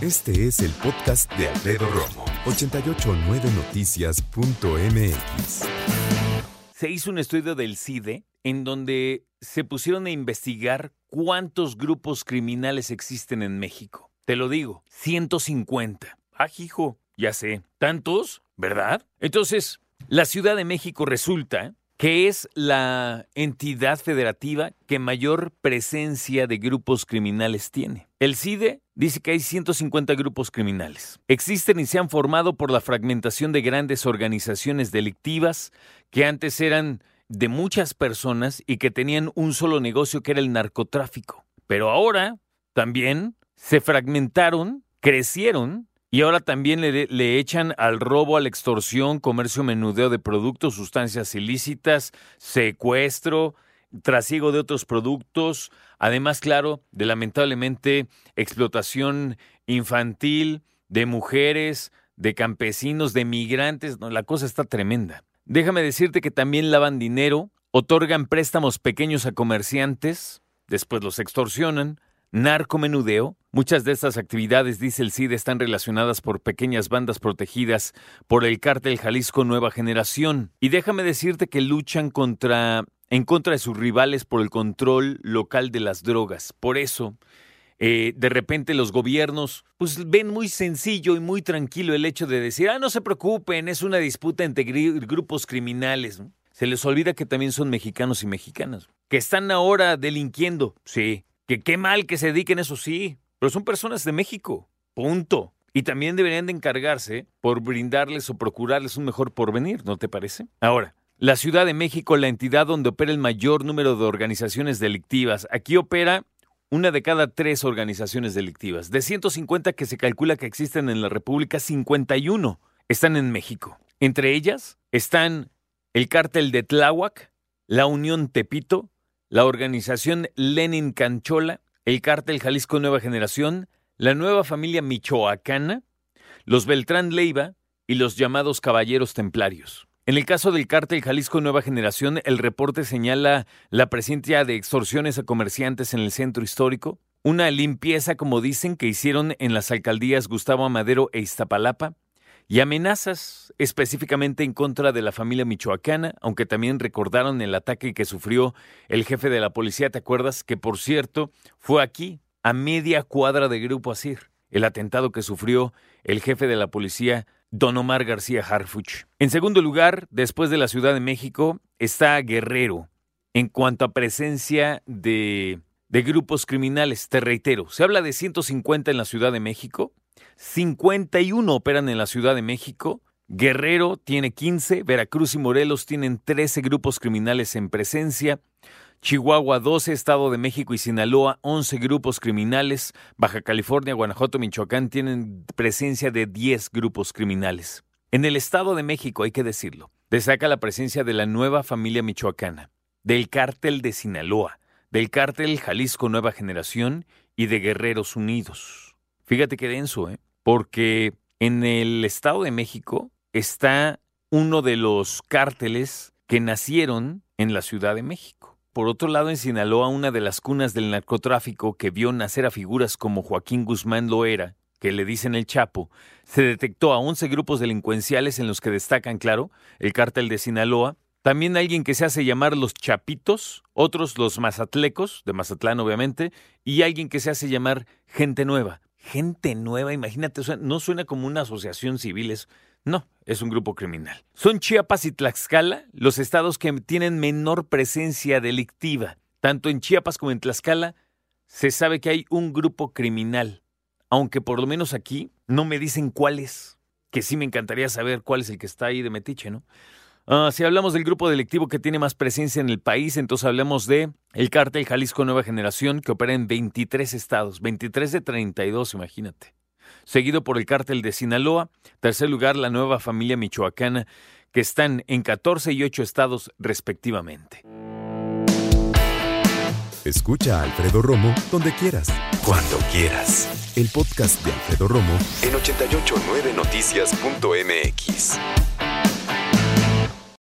Este es el podcast de Alfredo Romo, 889noticias.mx. Se hizo un estudio del CIDE en donde se pusieron a investigar cuántos grupos criminales existen en México. Te lo digo, 150. Ah, hijo, ya sé. ¿Tantos? ¿Verdad? Entonces, la Ciudad de México resulta que es la entidad federativa que mayor presencia de grupos criminales tiene. El CIDE dice que hay 150 grupos criminales. Existen y se han formado por la fragmentación de grandes organizaciones delictivas que antes eran de muchas personas y que tenían un solo negocio que era el narcotráfico. Pero ahora también se fragmentaron, crecieron y ahora también le, echan al robo, a la extorsión, comercio menudeo de productos, sustancias ilícitas, secuestro, trasiego de otros productos, además, claro, de lamentablemente explotación infantil de mujeres, de campesinos, de migrantes. No, la cosa está tremenda. Déjame decirte que también lavan dinero, otorgan préstamos pequeños a comerciantes, después los extorsionan, narcomenudeo. Muchas de estas actividades, dice el CID, están relacionadas por pequeñas bandas protegidas por el cártel Jalisco Nueva Generación. Y déjame decirte que luchan contra, en contra de sus rivales por el control local de las drogas. Por eso, eh, de repente los gobiernos pues ven muy sencillo y muy tranquilo el hecho de decir, ah, no se preocupen, es una disputa entre grupos criminales. Se les olvida que también son mexicanos y mexicanas, que están ahora delinquiendo, sí, que qué mal que se dediquen, eso sí, pero son personas de México, punto. Y también deberían de encargarse por brindarles o procurarles un mejor porvenir, ¿no te parece? Ahora, la Ciudad de México, la entidad donde opera el mayor número de organizaciones delictivas, aquí opera una de cada tres organizaciones delictivas. De 150 que se calcula que existen en la República, 51 están en México. Entre ellas están el cártel de Tláhuac, la Unión Tepito, la organización Lenin Canchola, el cártel Jalisco Nueva Generación, la nueva familia michoacana, los Beltrán Leiva y los llamados Caballeros Templarios. En el caso del cártel Jalisco Nueva Generación, el reporte señala la presencia de extorsiones a comerciantes en el centro histórico, una limpieza, como dicen, que hicieron en las alcaldías Gustavo Amadero e Iztapalapa, y amenazas específicamente en contra de la familia michoacana, aunque también recordaron el ataque que sufrió el jefe de la policía, ¿te acuerdas? Que por cierto fue aquí, a media cuadra de Grupo Asir, el atentado que sufrió el jefe de la policía, Don Omar García Harfuch. En segundo lugar, después de la Ciudad de México, está Guerrero. En cuanto a presencia de, de grupos criminales, te reitero, se habla de 150 en la Ciudad de México, 51 operan en la Ciudad de México. Guerrero tiene 15, Veracruz y Morelos tienen 13 grupos criminales en presencia. Chihuahua 12, Estado de México y Sinaloa 11 grupos criminales. Baja California, Guanajuato, Michoacán tienen presencia de 10 grupos criminales. En el Estado de México, hay que decirlo, destaca la presencia de la nueva familia michoacana, del cártel de Sinaloa, del cártel Jalisco Nueva Generación y de Guerreros Unidos. Fíjate qué denso, ¿eh? Porque en el Estado de México está uno de los cárteles que nacieron en la Ciudad de México. Por otro lado, en Sinaloa, una de las cunas del narcotráfico que vio nacer a figuras como Joaquín Guzmán Loera, que le dicen el Chapo, se detectó a 11 grupos delincuenciales en los que destacan, claro, el cártel de Sinaloa, también alguien que se hace llamar los Chapitos, otros los Mazatlecos, de Mazatlán obviamente, y alguien que se hace llamar Gente Nueva, gente nueva, imagínate, no suena como una asociación civil, es, no, es un grupo criminal. Son Chiapas y Tlaxcala los estados que tienen menor presencia delictiva. Tanto en Chiapas como en Tlaxcala se sabe que hay un grupo criminal, aunque por lo menos aquí no me dicen cuál es, que sí me encantaría saber cuál es el que está ahí de Metiche, ¿no? Ah, si hablamos del grupo delictivo que tiene más presencia en el país, entonces hablamos de el cártel Jalisco Nueva Generación, que opera en 23 estados, 23 de 32, imagínate. Seguido por el cártel de Sinaloa, tercer lugar la nueva familia michoacana, que están en 14 y 8 estados respectivamente. Escucha a Alfredo Romo donde quieras, cuando quieras. El podcast de Alfredo Romo en 889noticias.mx.